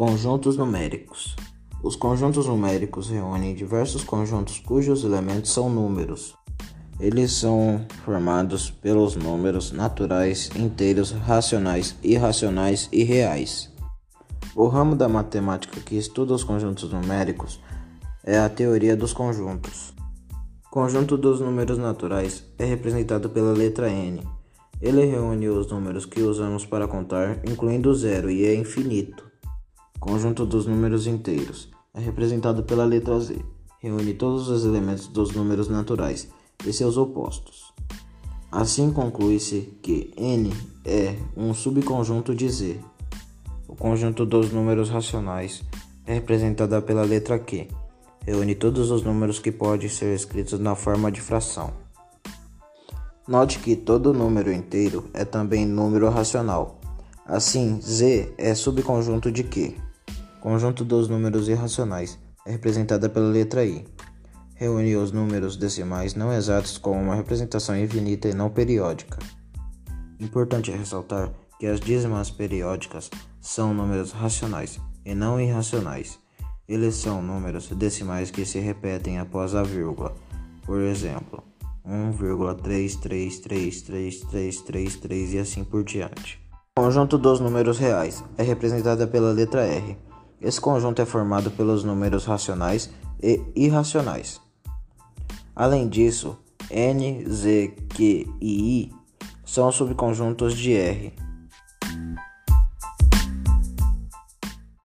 Conjuntos numéricos. Os conjuntos numéricos reúnem diversos conjuntos cujos elementos são números. Eles são formados pelos números naturais, inteiros, racionais, irracionais e reais. O ramo da matemática que estuda os conjuntos numéricos é a teoria dos conjuntos. O conjunto dos números naturais é representado pela letra N. Ele reúne os números que usamos para contar, incluindo zero, e é infinito. Conjunto dos números inteiros é representado pela letra Z. Reúne todos os elementos dos números naturais e seus opostos. Assim conclui-se que N é um subconjunto de Z. O conjunto dos números racionais é representado pela letra Q. Reúne todos os números que podem ser escritos na forma de fração. Note que todo número inteiro é também número racional. Assim, Z é subconjunto de Q. Conjunto dos números irracionais é representada pela letra I. Reúne os números decimais não exatos com uma representação infinita e não periódica. Importante ressaltar que as dízimas periódicas são números racionais e não irracionais. Eles são números decimais que se repetem após a vírgula. Por exemplo, 1,33333333 e assim por diante. O conjunto dos números reais é representada pela letra R. Esse conjunto é formado pelos números racionais e irracionais. Além disso, N, Z, Q e I são subconjuntos de R.